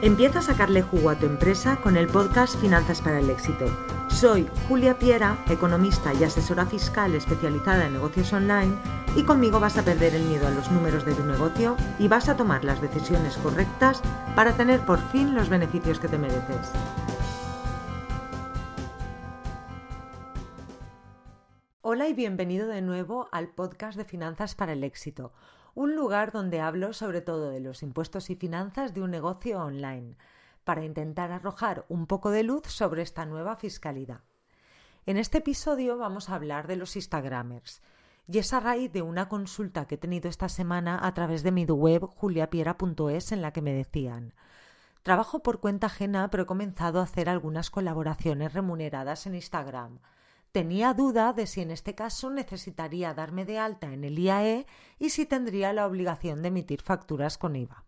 Empieza a sacarle jugo a tu empresa con el podcast Finanzas para el Éxito. Soy Julia Piera, economista y asesora fiscal especializada en negocios online y conmigo vas a perder el miedo a los números de tu negocio y vas a tomar las decisiones correctas para tener por fin los beneficios que te mereces. Hola y bienvenido de nuevo al podcast de Finanzas para el Éxito un lugar donde hablo sobre todo de los impuestos y finanzas de un negocio online, para intentar arrojar un poco de luz sobre esta nueva fiscalidad. En este episodio vamos a hablar de los Instagramers, y es a raíz de una consulta que he tenido esta semana a través de mi web juliapiera.es en la que me decían Trabajo por cuenta ajena, pero he comenzado a hacer algunas colaboraciones remuneradas en Instagram. Tenía duda de si en este caso necesitaría darme de alta en el IAE y si tendría la obligación de emitir facturas con IVA.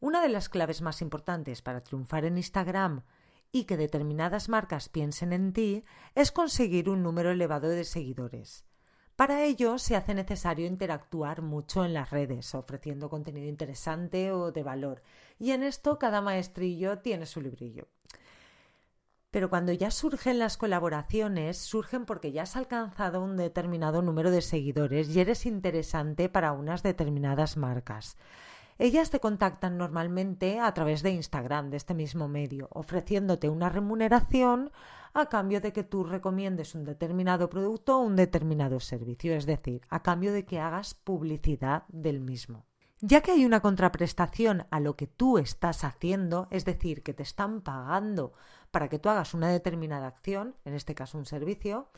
Una de las claves más importantes para triunfar en Instagram y que determinadas marcas piensen en ti es conseguir un número elevado de seguidores. Para ello se hace necesario interactuar mucho en las redes, ofreciendo contenido interesante o de valor, y en esto cada maestrillo tiene su librillo. Pero cuando ya surgen las colaboraciones, surgen porque ya has alcanzado un determinado número de seguidores y eres interesante para unas determinadas marcas. Ellas te contactan normalmente a través de Instagram, de este mismo medio, ofreciéndote una remuneración a cambio de que tú recomiendes un determinado producto o un determinado servicio, es decir, a cambio de que hagas publicidad del mismo. Ya que hay una contraprestación a lo que tú estás haciendo, es decir, que te están pagando para que tú hagas una determinada acción, en este caso un servicio,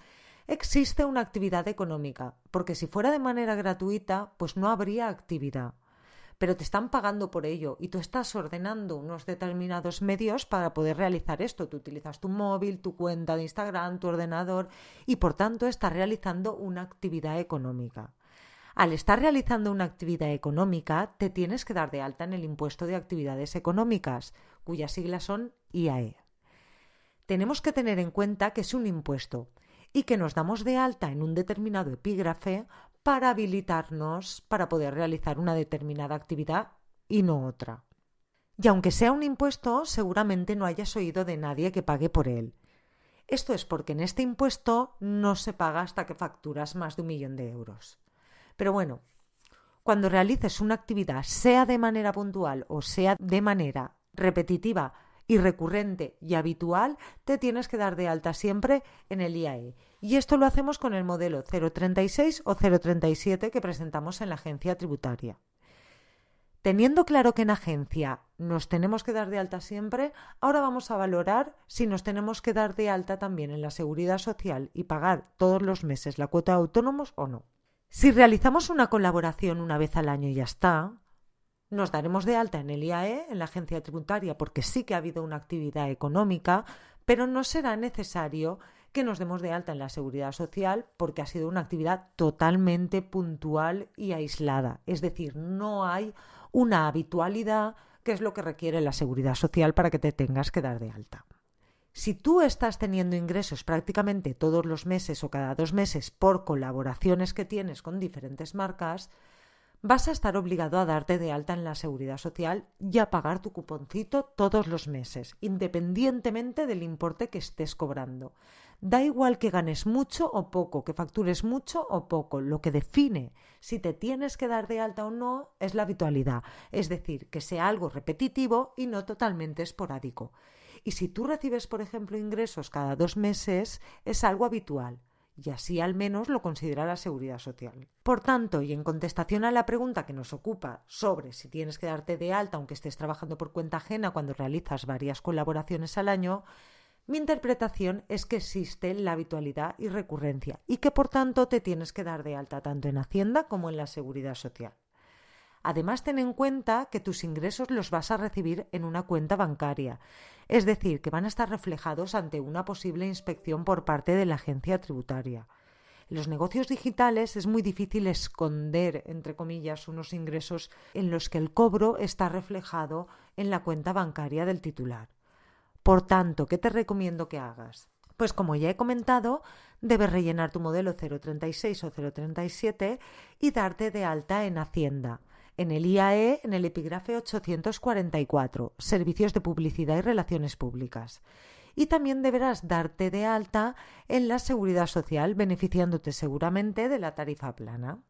existe una actividad económica, porque si fuera de manera gratuita, pues no habría actividad. Pero te están pagando por ello y tú estás ordenando unos determinados medios para poder realizar esto. Tú utilizas tu móvil, tu cuenta de Instagram, tu ordenador y por tanto estás realizando una actividad económica. Al estar realizando una actividad económica, te tienes que dar de alta en el impuesto de actividades económicas, cuyas siglas son IAE tenemos que tener en cuenta que es un impuesto y que nos damos de alta en un determinado epígrafe para habilitarnos para poder realizar una determinada actividad y no otra. Y aunque sea un impuesto, seguramente no hayas oído de nadie que pague por él. Esto es porque en este impuesto no se paga hasta que facturas más de un millón de euros. Pero bueno, cuando realices una actividad, sea de manera puntual o sea de manera repetitiva, y recurrente y habitual, te tienes que dar de alta siempre en el IAE. Y esto lo hacemos con el modelo 036 o 037 que presentamos en la agencia tributaria. Teniendo claro que en agencia nos tenemos que dar de alta siempre, ahora vamos a valorar si nos tenemos que dar de alta también en la seguridad social y pagar todos los meses la cuota de autónomos o no. Si realizamos una colaboración una vez al año y ya está, nos daremos de alta en el IAE, en la agencia tributaria, porque sí que ha habido una actividad económica, pero no será necesario que nos demos de alta en la seguridad social porque ha sido una actividad totalmente puntual y aislada. Es decir, no hay una habitualidad que es lo que requiere la seguridad social para que te tengas que dar de alta. Si tú estás teniendo ingresos prácticamente todos los meses o cada dos meses por colaboraciones que tienes con diferentes marcas, vas a estar obligado a darte de alta en la seguridad social y a pagar tu cuponcito todos los meses, independientemente del importe que estés cobrando. Da igual que ganes mucho o poco, que factures mucho o poco, lo que define si te tienes que dar de alta o no es la habitualidad, es decir, que sea algo repetitivo y no totalmente esporádico. Y si tú recibes, por ejemplo, ingresos cada dos meses, es algo habitual y así al menos lo considera la seguridad social. Por tanto, y en contestación a la pregunta que nos ocupa sobre si tienes que darte de alta aunque estés trabajando por cuenta ajena cuando realizas varias colaboraciones al año, mi interpretación es que existe la habitualidad y recurrencia y que por tanto te tienes que dar de alta tanto en Hacienda como en la seguridad social. Además, ten en cuenta que tus ingresos los vas a recibir en una cuenta bancaria, es decir, que van a estar reflejados ante una posible inspección por parte de la agencia tributaria. En los negocios digitales es muy difícil esconder, entre comillas, unos ingresos en los que el cobro está reflejado en la cuenta bancaria del titular. Por tanto, ¿qué te recomiendo que hagas? Pues como ya he comentado, debes rellenar tu modelo 036 o 037 y darte de alta en Hacienda en el IAE en el epígrafe 844, Servicios de Publicidad y Relaciones Públicas. Y también deberás darte de alta en la Seguridad Social, beneficiándote seguramente de la tarifa plana.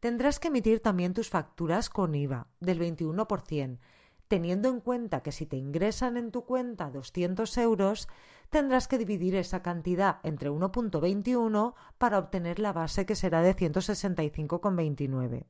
Tendrás que emitir también tus facturas con IVA del 21%, teniendo en cuenta que si te ingresan en tu cuenta 200 euros, tendrás que dividir esa cantidad entre 1.21 para obtener la base que será de 165,29.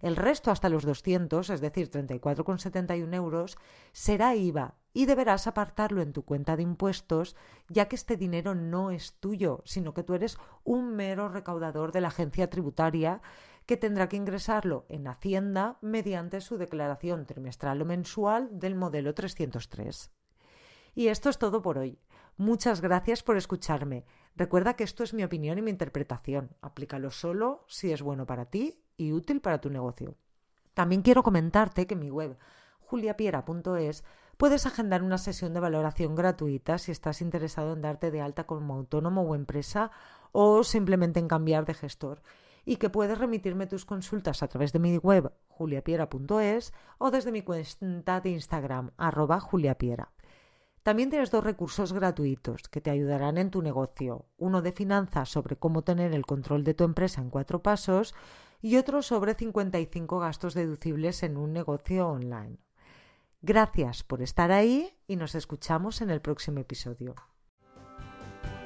El resto hasta los 200, es decir, 34,71 euros, será IVA y deberás apartarlo en tu cuenta de impuestos, ya que este dinero no es tuyo, sino que tú eres un mero recaudador de la agencia tributaria que tendrá que ingresarlo en Hacienda mediante su declaración trimestral o mensual del modelo 303. Y esto es todo por hoy. Muchas gracias por escucharme. Recuerda que esto es mi opinión y mi interpretación. Aplícalo solo si es bueno para ti y útil para tu negocio. También quiero comentarte que en mi web juliapiera.es puedes agendar una sesión de valoración gratuita si estás interesado en darte de alta como autónomo o empresa o simplemente en cambiar de gestor y que puedes remitirme tus consultas a través de mi web juliapiera.es o desde mi cuenta de Instagram arroba juliapiera. También tienes dos recursos gratuitos que te ayudarán en tu negocio. Uno de finanzas sobre cómo tener el control de tu empresa en cuatro pasos y otro sobre 55 gastos deducibles en un negocio online. Gracias por estar ahí y nos escuchamos en el próximo episodio.